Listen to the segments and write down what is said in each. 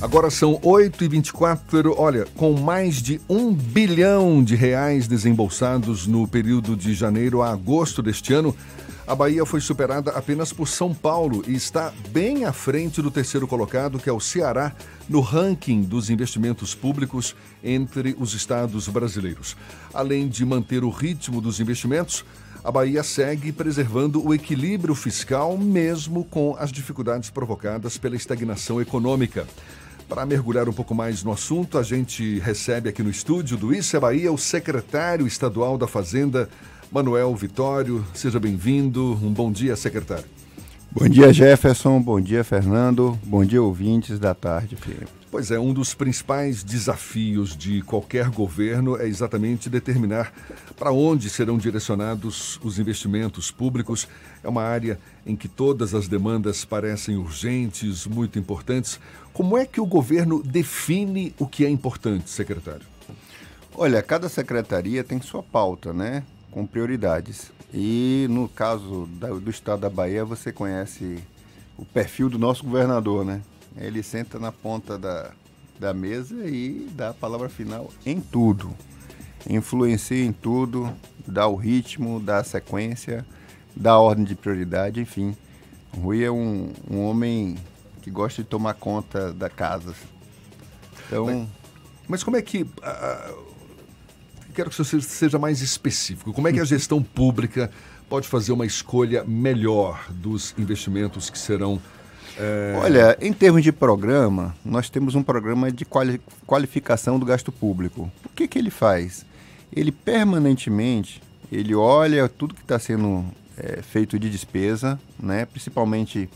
Agora são 8h24. Olha, com mais de um bilhão de reais desembolsados no período de janeiro a agosto deste ano, a Bahia foi superada apenas por São Paulo e está bem à frente do terceiro colocado, que é o Ceará, no ranking dos investimentos públicos entre os estados brasileiros. Além de manter o ritmo dos investimentos, a Bahia segue preservando o equilíbrio fiscal, mesmo com as dificuldades provocadas pela estagnação econômica. Para mergulhar um pouco mais no assunto, a gente recebe aqui no estúdio do Isso é Bahia o secretário estadual da Fazenda, Manuel Vitório. Seja bem-vindo. Um bom dia, secretário. Bom dia, Jefferson. Bom dia, Fernando. Bom dia, ouvintes da tarde, filho. Pois é, um dos principais desafios de qualquer governo é exatamente determinar para onde serão direcionados os investimentos públicos. É uma área em que todas as demandas parecem urgentes, muito importantes. Como é que o governo define o que é importante, secretário? Olha, cada secretaria tem sua pauta, né? Com prioridades. E no caso do estado da Bahia, você conhece o perfil do nosso governador, né? Ele senta na ponta da, da mesa e dá a palavra final em tudo. Influencia em tudo, dá o ritmo, dá a sequência, dá a ordem de prioridade, enfim. O Rui é um, um homem que gosta de tomar conta da casa. Então. Mas, mas como é que. Uh, quero que você seja mais específico. Como é que a gestão pública pode fazer uma escolha melhor dos investimentos que serão é... Olha, em termos de programa, nós temos um programa de quali qualificação do gasto público. O que, que ele faz? Ele permanentemente ele olha tudo que está sendo é, feito de despesa, né? principalmente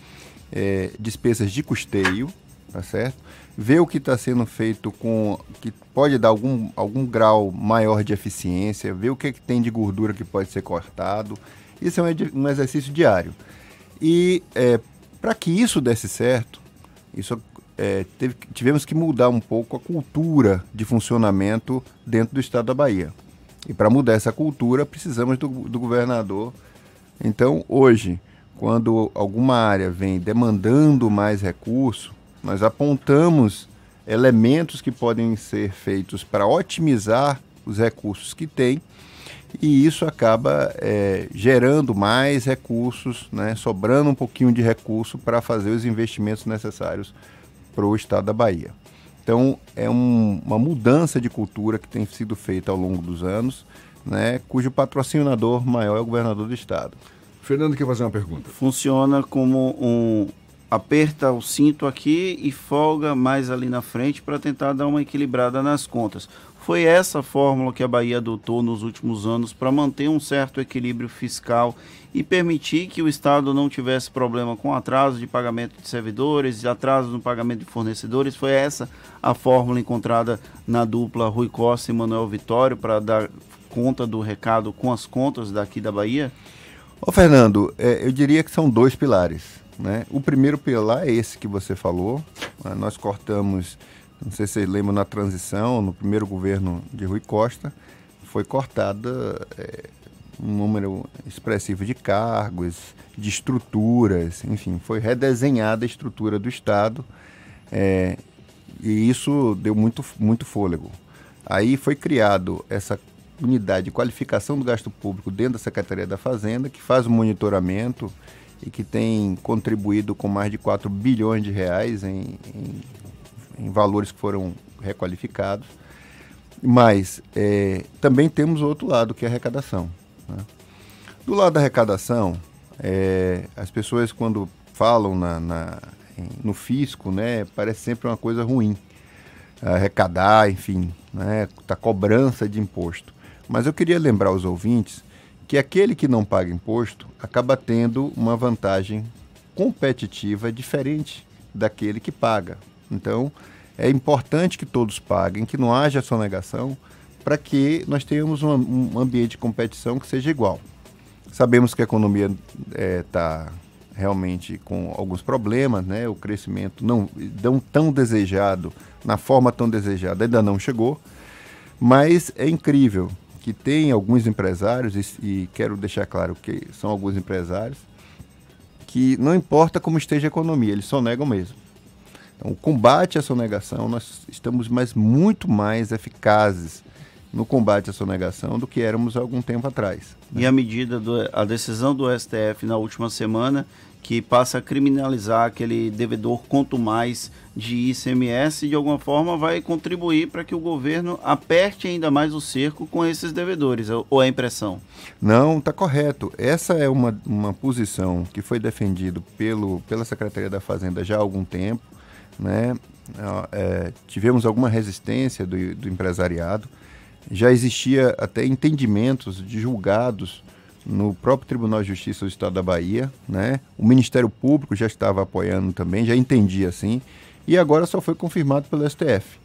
é, despesas de custeio, tá certo? Vê o que está sendo feito com que pode dar algum, algum grau maior de eficiência, vê o que, que tem de gordura que pode ser cortado. Isso é um, um exercício diário. E é, para que isso desse certo, isso, é, teve, tivemos que mudar um pouco a cultura de funcionamento dentro do estado da Bahia. E para mudar essa cultura, precisamos do, do governador. Então, hoje, quando alguma área vem demandando mais recurso, nós apontamos elementos que podem ser feitos para otimizar os recursos que tem e isso acaba é, gerando mais recursos, né, sobrando um pouquinho de recurso para fazer os investimentos necessários para o estado da Bahia. Então, é um, uma mudança de cultura que tem sido feita ao longo dos anos, né, cujo patrocinador maior é o governador do estado. Fernando quer fazer uma pergunta. Funciona como um aperta o cinto aqui e folga mais ali na frente para tentar dar uma equilibrada nas contas. Foi essa fórmula que a Bahia adotou nos últimos anos para manter um certo equilíbrio fiscal e permitir que o Estado não tivesse problema com atraso de pagamento de servidores, atraso no pagamento de fornecedores. Foi essa a fórmula encontrada na dupla Rui Costa e Manuel Vitório para dar conta do recado com as contas daqui da Bahia? Ô Fernando, é, eu diria que são dois pilares. Né? O primeiro pilar é esse que você falou. Né? Nós cortamos não sei se vocês lembram, na transição, no primeiro governo de Rui Costa, foi cortada é, um número expressivo de cargos, de estruturas, enfim, foi redesenhada a estrutura do Estado é, e isso deu muito, muito fôlego. Aí foi criado essa unidade de qualificação do gasto público dentro da Secretaria da Fazenda, que faz o monitoramento e que tem contribuído com mais de 4 bilhões de reais em, em em valores que foram requalificados. Mas é, também temos o outro lado, que é a arrecadação. Né? Do lado da arrecadação, é, as pessoas quando falam na, na, no fisco, né, parece sempre uma coisa ruim. Arrecadar, enfim, né, tá cobrança de imposto. Mas eu queria lembrar aos ouvintes que aquele que não paga imposto acaba tendo uma vantagem competitiva diferente daquele que paga. Então, é importante que todos paguem, que não haja sonegação, para que nós tenhamos um, um, ambiente de competição que seja igual. Sabemos que a economia está é, realmente com alguns problemas, né? o crescimento não, não tão desejado, na forma tão desejada, ainda não chegou, mas é incrível que tem alguns empresários, e, e quero deixar claro que são alguns empresários, que não importa como esteja a economia, eles só negam mesmo. o combate à sonegação, nós estamos mais, muito mais eficazes no combate à sonegação do que éramos algum tempo atrás. Né? E a medida, do, a decisão do STF na última semana, que passa a criminalizar aquele devedor quanto mais de ICMS, de alguma forma vai contribuir para que o governo aperte ainda mais o cerco com esses devedores, ou é impressão? Não, está correto. Essa é uma, uma posição que foi defendida pelo, pela Secretaria da Fazenda já há algum tempo. Né? É, tivemos alguma resistência do, do empresariado já existia até entendimentos de julgados no próprio Tribunal de Justiça do Estado da Bahia, né? O Ministério Público já estava apoiando também, já entendia assim, e agora só foi confirmado pelo STF.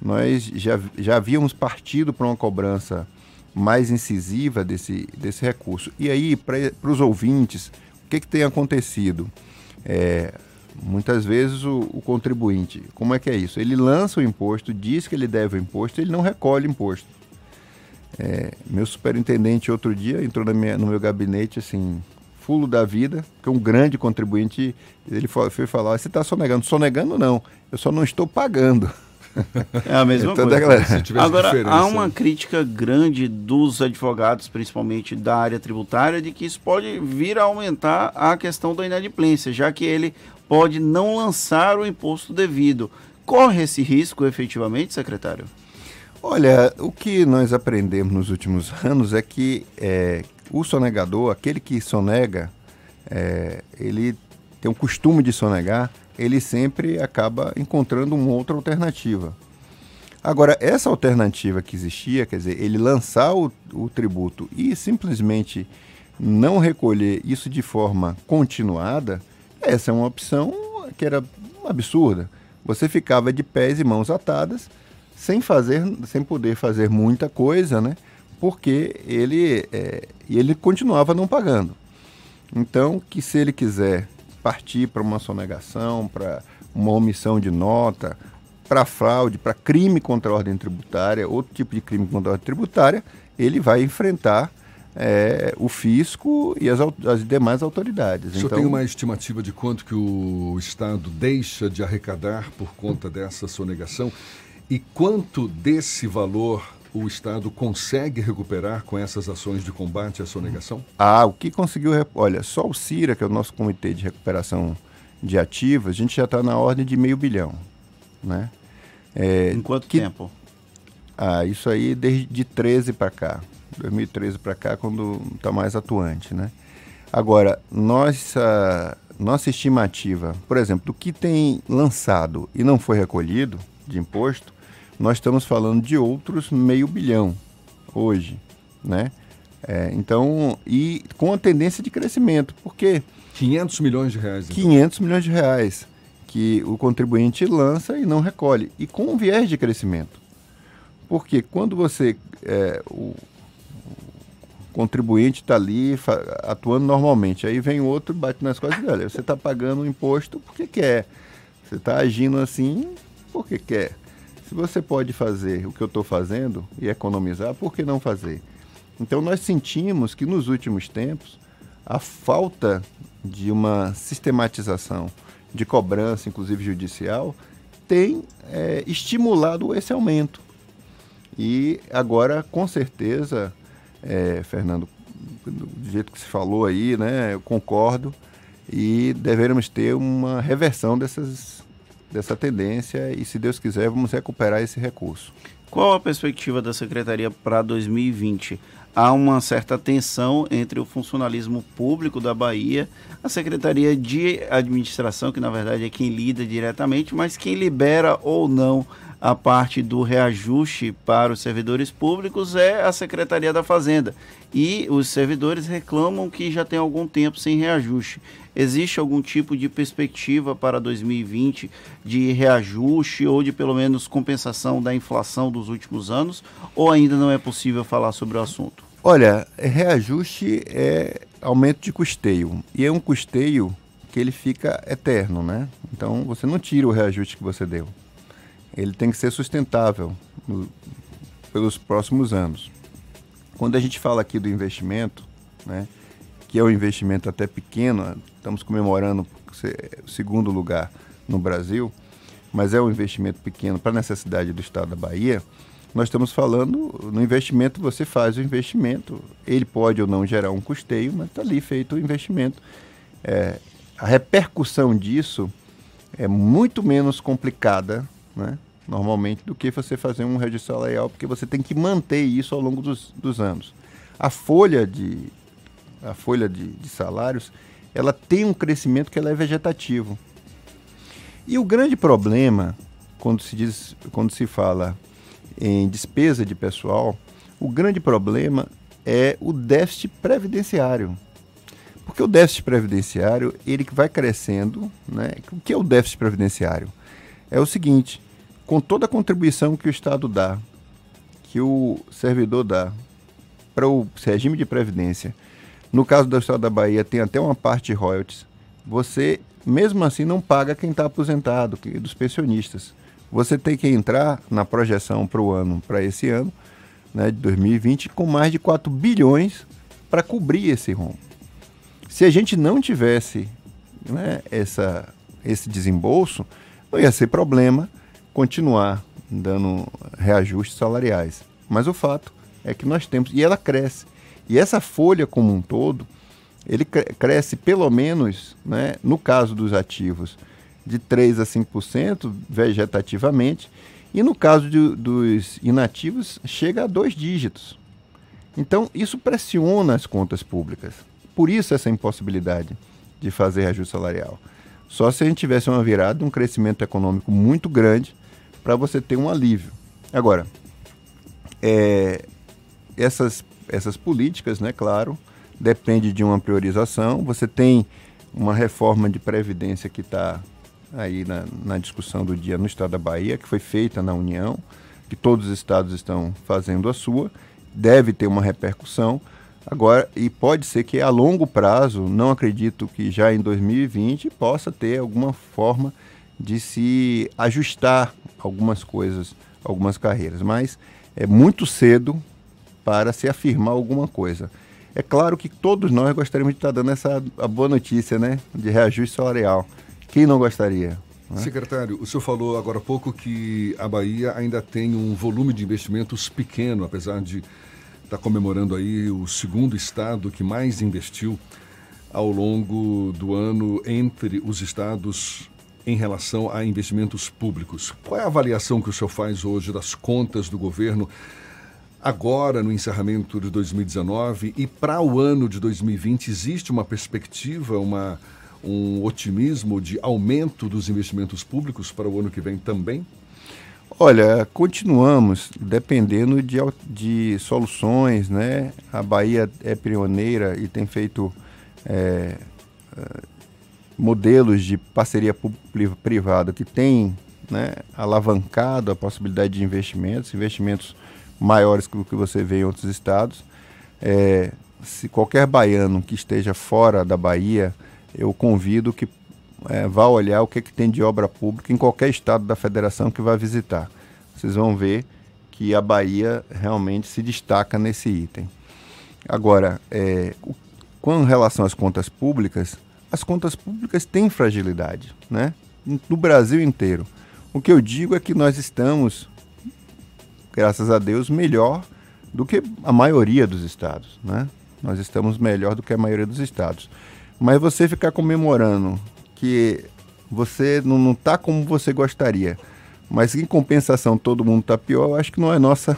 Nós já, já havíamos partido para uma cobrança mais incisiva desse, desse recurso. E aí, para os ouvintes, o que, que tem acontecido? É, muitas vezes o, o, contribuinte, como é que é isso? Ele lança o imposto, diz que ele deve o imposto, ele não recolhe o imposto. É, meu superintendente outro dia entrou minha, no meu gabinete assim, fulo da vida, que é um grande contribuinte, ele foi, foi falar, você está sonegando? Sonegando não, eu só não estou pagando. É a mesma então, coisa. Galera, Agora, há uma crítica grande dos advogados, principalmente da área tributária, de que isso pode vir a aumentar a questão da inadimplência, já que ele pode não lançar o imposto devido. Corre esse risco efetivamente, secretário? Olha, o que nós aprendemos nos últimos anos é que é, o sonegador, aquele que sonega, é, ele tem o costume de sonegar, ele sempre acaba encontrando uma outra alternativa. Agora, essa alternativa que existia, quer dizer, ele lançar o, o tributo e simplesmente não recolher isso de forma continuada, essa é uma opção que era absurda. Você ficava de pés e mãos atadas sem fazer, sem poder fazer muita coisa, né? Porque ele, é, ele continuava não pagando. Então, que se ele quiser partir para uma sonegação, para uma omissão de nota, para fraude, para crime contra a ordem tributária, outro tipo de crime contra a ordem tributária, ele vai enfrentar é, o fisco e as, as, demais autoridades. O senhor então, tem uma estimativa de quanto que o Estado deixa de arrecadar por conta dessa sonegação? E quanto desse valor o Estado consegue recuperar com essas ações de combate à sonegação? Ah, o que conseguiu. Olha, só o CIRA, que é o nosso Comitê de Recuperação de Ativos, a gente já está na ordem de meio bilhão. Né? É, em quanto que... tempo? Ah, isso aí desde de 13 para cá. 2013 para cá, quando está mais atuante. Né? Agora, nossa, nossa estimativa, por exemplo, do que tem lançado e não foi recolhido de imposto, nós estamos falando de outros meio bilhão hoje, né? É, então, e com a tendência de crescimento, porque 500 milhões de reais. Então. 500 milhões de reais que o contribuinte lança e não recolhe, e com um viés de crescimento. Porque quando você, é, o, contribuinte está ali atuando normalmente, aí vem outro, bate nas costas dele, você está pagando o imposto porque quer, você está agindo assim porque quer. Se você pode fazer o que eu estou fazendo e economizar, por que não fazer? Então nós sentimos que nos últimos tempos a falta de uma sistematização de cobrança, inclusive judicial, tem é, estimulado esse aumento. E agora, com certeza, é, Fernando, do jeito que se falou aí, né, eu concordo, e deveremos ter uma reversão dessas dessa tendência e, se Deus quiser, vamos recuperar esse recurso. Qual a perspectiva da Secretaria para 2020? Há uma certa tensão entre o funcionalismo público da Bahia, a Secretaria de Administração, que na verdade é quem lida diretamente, mas quem libera ou não a parte do reajuste para os servidores públicos é a Secretaria da Fazenda. E os servidores reclamam que já tem algum tempo sem reajuste. Existe algum tipo de perspectiva para 2020 de reajuste ou de pelo menos compensação da inflação dos últimos anos? Ou ainda não é possível falar sobre o assunto? Olha, reajuste é aumento de custeio. E é um custeio que ele fica eterno, né? Então você não tira o reajuste que você deu ele tem que ser sustentável no, pelos próximos anos. Quando a gente fala aqui do investimento, né, que é um investimento até pequeno, estamos comemorando o segundo lugar no Brasil, mas é um investimento pequeno para a necessidade do Estado da Bahia, nós estamos falando no investimento, você faz o investimento, ele pode ou não gerar um custeio, mas está ali feito o investimento. É, a repercussão disso é muito menos complicada, né, normalmente, do que você fazer um registro salarial, porque você tem que manter isso ao longo dos, dos anos. A folha de, a folha de, de salários, ela tem um crescimento que ela é vegetativo. E o grande problema, quando se, diz, quando se fala em despesa de pessoal, o grande problema é o déficit previdenciário. Porque o déficit previdenciário, ele vai crescendo, né? O que é o déficit previdenciário? É o seguinte, com toda a contribuição que o Estado dá, que o servidor dá para o regime de previdência, no caso do Estado da Bahia tem até uma parte de royalties, você mesmo assim não paga quem está aposentado, que, dos pensionistas. Você tem que entrar na projeção para o ano, para esse ano, né, de 2020, com mais de 4 bilhões para cobrir esse rombo. Se a gente não tivesse né, essa, esse desembolso, não ia ser problema continuar dando reajustes salariais. Mas o fato é que nós temos, e ela cresce. E essa folha como um todo, ele cresce pelo menos, né, no caso dos ativos, de 3 a 5% vegetativamente, e no caso de, dos inativos, chega a dois dígitos. Então, isso pressiona as contas públicas. Por isso essa impossibilidade de fazer reajuste salarial. Só se a gente tivesse uma virada, um crescimento econômico muito grande para você ter um alívio. Agora, é, essas, essas políticas, né, claro, depende de uma priorização. Você tem uma reforma de previdência que está aí na, na, discussão do dia no estado da Bahia, que foi feita na União, que todos os estados estão fazendo a sua, deve ter uma repercussão. Agora, e pode ser que a longo prazo, não acredito que já em 2020 possa ter alguma forma de se ajustar algumas coisas, algumas carreiras, mas é muito cedo para se afirmar alguma coisa. É claro que todos nós gostaríamos de estar dando essa a boa notícia, né, de reajuste salarial. Quem não gostaria? Né? Secretário, o senhor falou agora há pouco que a Bahia ainda tem um volume de investimentos pequeno, apesar de está comemorando aí o segundo estado que mais investiu ao longo do ano entre os estados em relação a investimentos públicos. Qual é a avaliação que o senhor faz hoje das contas do governo agora no encerramento de 2019 e para o ano de 2020 existe uma perspectiva, uma, um otimismo de aumento dos investimentos públicos para o ano que vem também? Olha, continuamos dependendo de, de soluções, né? A Bahia é pioneira e tem feito é, modelos de parceria público-privada que tem né, alavancado a possibilidade de investimentos, investimentos maiores que o que você vê em outros estados. É, se qualquer baiano que esteja fora da Bahia, eu convido que é, vá olhar o que, que tem de obra pública em qualquer estado da federação que vai visitar. Vocês vão ver que a Bahia realmente se destaca nesse item. Agora, é, com relação às contas públicas, as contas públicas têm fragilidade, né? No Brasil inteiro. O que eu digo é que nós estamos, graças a Deus, melhor do que a maioria dos estados, né? Nós estamos melhor do que a maioria dos estados. Mas você ficar comemorando que você não está como você gostaria, mas em compensação todo mundo está pior, eu acho que não é nossa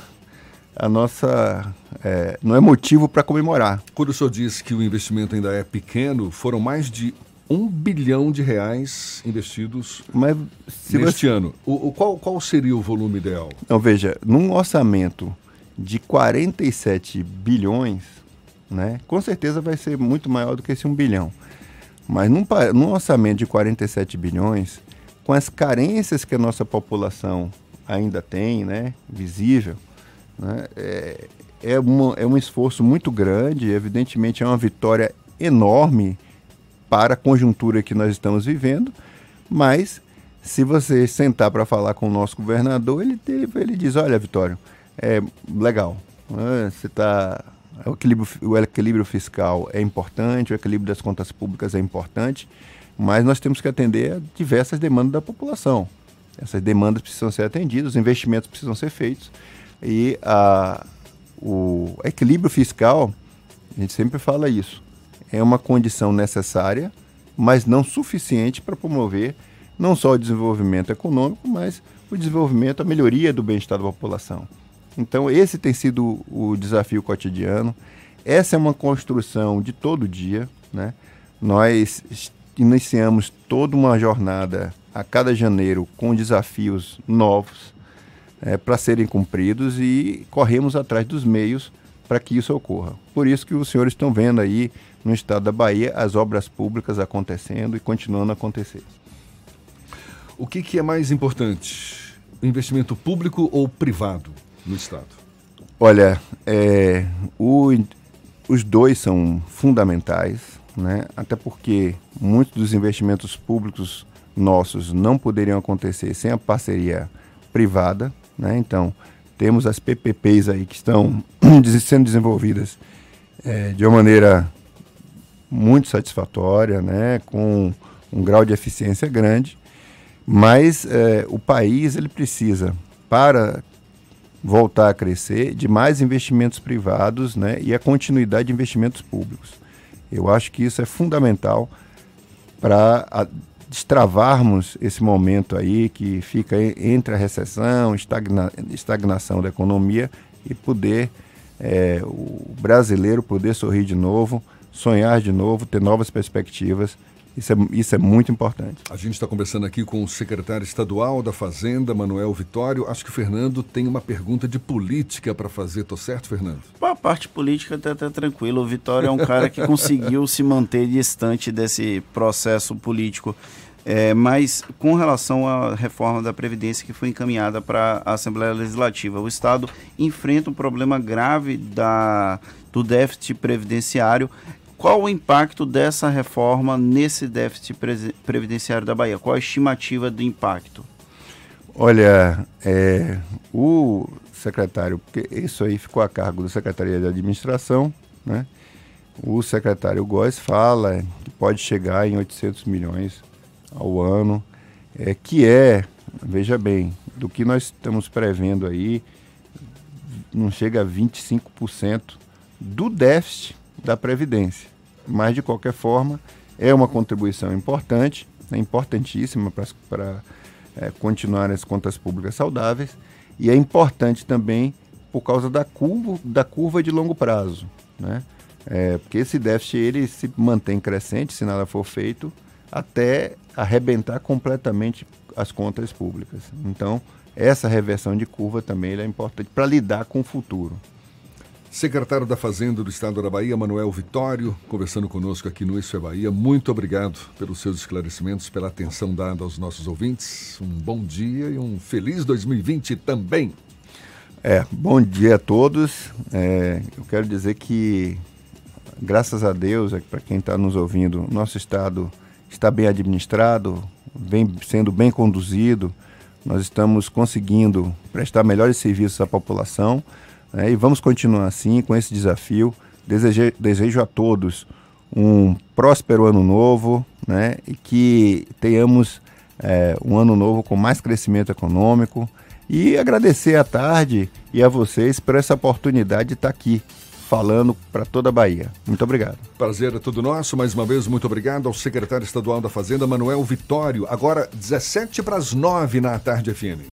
a nossa é, não é motivo para comemorar. Quando o senhor diz que o investimento ainda é pequeno, foram mais de um bilhão de reais investidos Mas, neste você... ano. O, o, qual, qual seria o volume ideal? Então, veja, num orçamento de 47 bilhões, né, com certeza vai ser muito maior do que esse um bilhão. Mas num, num orçamento de 47 bilhões, com as carências que a nossa população ainda tem, né, visível, né, é, é, uma, é um esforço muito grande, evidentemente é uma vitória enorme para a conjuntura que nós estamos vivendo, mas se você sentar para falar com o nosso governador, ele, ele diz, olha, Vitório, é legal, né, você está o equilíbrio, o equilíbrio fiscal é importante, o equilíbrio das contas públicas é importante, mas nós temos que atender a diversas demandas da população. Essas demandas precisam ser atendidas, os investimentos precisam ser feitos e a, o equilíbrio fiscal, a gente sempre fala isso, é uma condição necessária, mas não suficiente para promover não só o desenvolvimento econômico, mas o desenvolvimento, a melhoria do bem-estar da população. Então, esse tem sido o desafio cotidiano. Essa é uma construção de todo dia. Né? Nós iniciamos toda uma jornada a cada janeiro com desafios novos é, para serem cumpridos e corremos atrás dos meios para que isso ocorra. Por isso que os senhores estão vendo aí no estado da Bahia as obras públicas acontecendo e continuando a acontecer. O que, que é mais importante? Investimento público ou privado no estado? Olha, é, o, os dois são fundamentais, né? até porque muitos dos investimentos públicos nossos não poderiam acontecer sem a parceria privada. Né? Então, temos as PPPs aí que estão sendo desenvolvidas é, de uma maneira muito satisfatória, né? com um grau de eficiência grande, mas é, o país ele precisa, para voltar a crescer, de mais investimentos privados né? e a continuidade de investimentos públicos. Eu acho que isso é fundamental para destravarmos esse momento aí que fica entre a recessão, estagna, estagnação da economia e poder é, o brasileiro poder sorrir de novo, sonhar de novo, ter novas perspectivas isso é, isso é muito importante. A gente está conversando aqui com o secretário estadual da Fazenda, Manuel Vitório. Acho que o Fernando tem uma pergunta de política para fazer. Tô certo, Fernando? A parte política está tá tranquilo. O Vitório é um cara que conseguiu se manter distante desse processo político. É, mas com relação à reforma da Previdência que foi encaminhada para a Assembleia Legislativa, o Estado enfrenta um problema grave da, do déficit previdenciário qual o impacto dessa reforma nesse déficit previdenciário da Bahia? Qual a estimativa do impacto? Olha, é, o secretário, porque isso aí ficou a cargo da Secretaria de Administração, né? O secretário Góes fala que pode chegar em 800 milhões ao ano, é, que é, veja bem, do que nós estamos prevendo aí, não chega a 25% do déficit da Previdência. Mas, de qualquer forma, é uma contribuição importante, é importantíssima para é, continuar as contas públicas saudáveis e é importante também por causa da curva, da curva de longo prazo, né? É, porque esse déficit ele se mantém crescente se nada for feito até arrebentar completamente as contas públicas. Então, essa reversão de curva também é importante para lidar com o futuro. Secretário da Fazenda do Estado da Bahia, Manuel Vitório, conversando conosco aqui no Isso é Bahia. Muito obrigado pelos seus esclarecimentos, pela atenção dada aos nossos ouvintes. Um bom dia e um feliz 2020 também. É, bom dia a todos. É, eu quero dizer que, graças a Deus, é, para quem está nos ouvindo, nosso Estado está bem administrado, vem sendo bem conduzido. Nós estamos conseguindo prestar melhores serviços à população né? E vamos continuar assim com esse desafio. Desejo, desejo a todos um próspero ano novo né? e que tenhamos é, um ano novo com mais crescimento econômico. E agradecer à tarde e a vocês por essa oportunidade de estar aqui falando para toda a Bahia. Muito obrigado. Prazer é todo nosso. Mais uma vez, muito obrigado ao secretário estadual da Fazenda, Manuel Vitório. Agora, 17 para as 9 na tarde FM.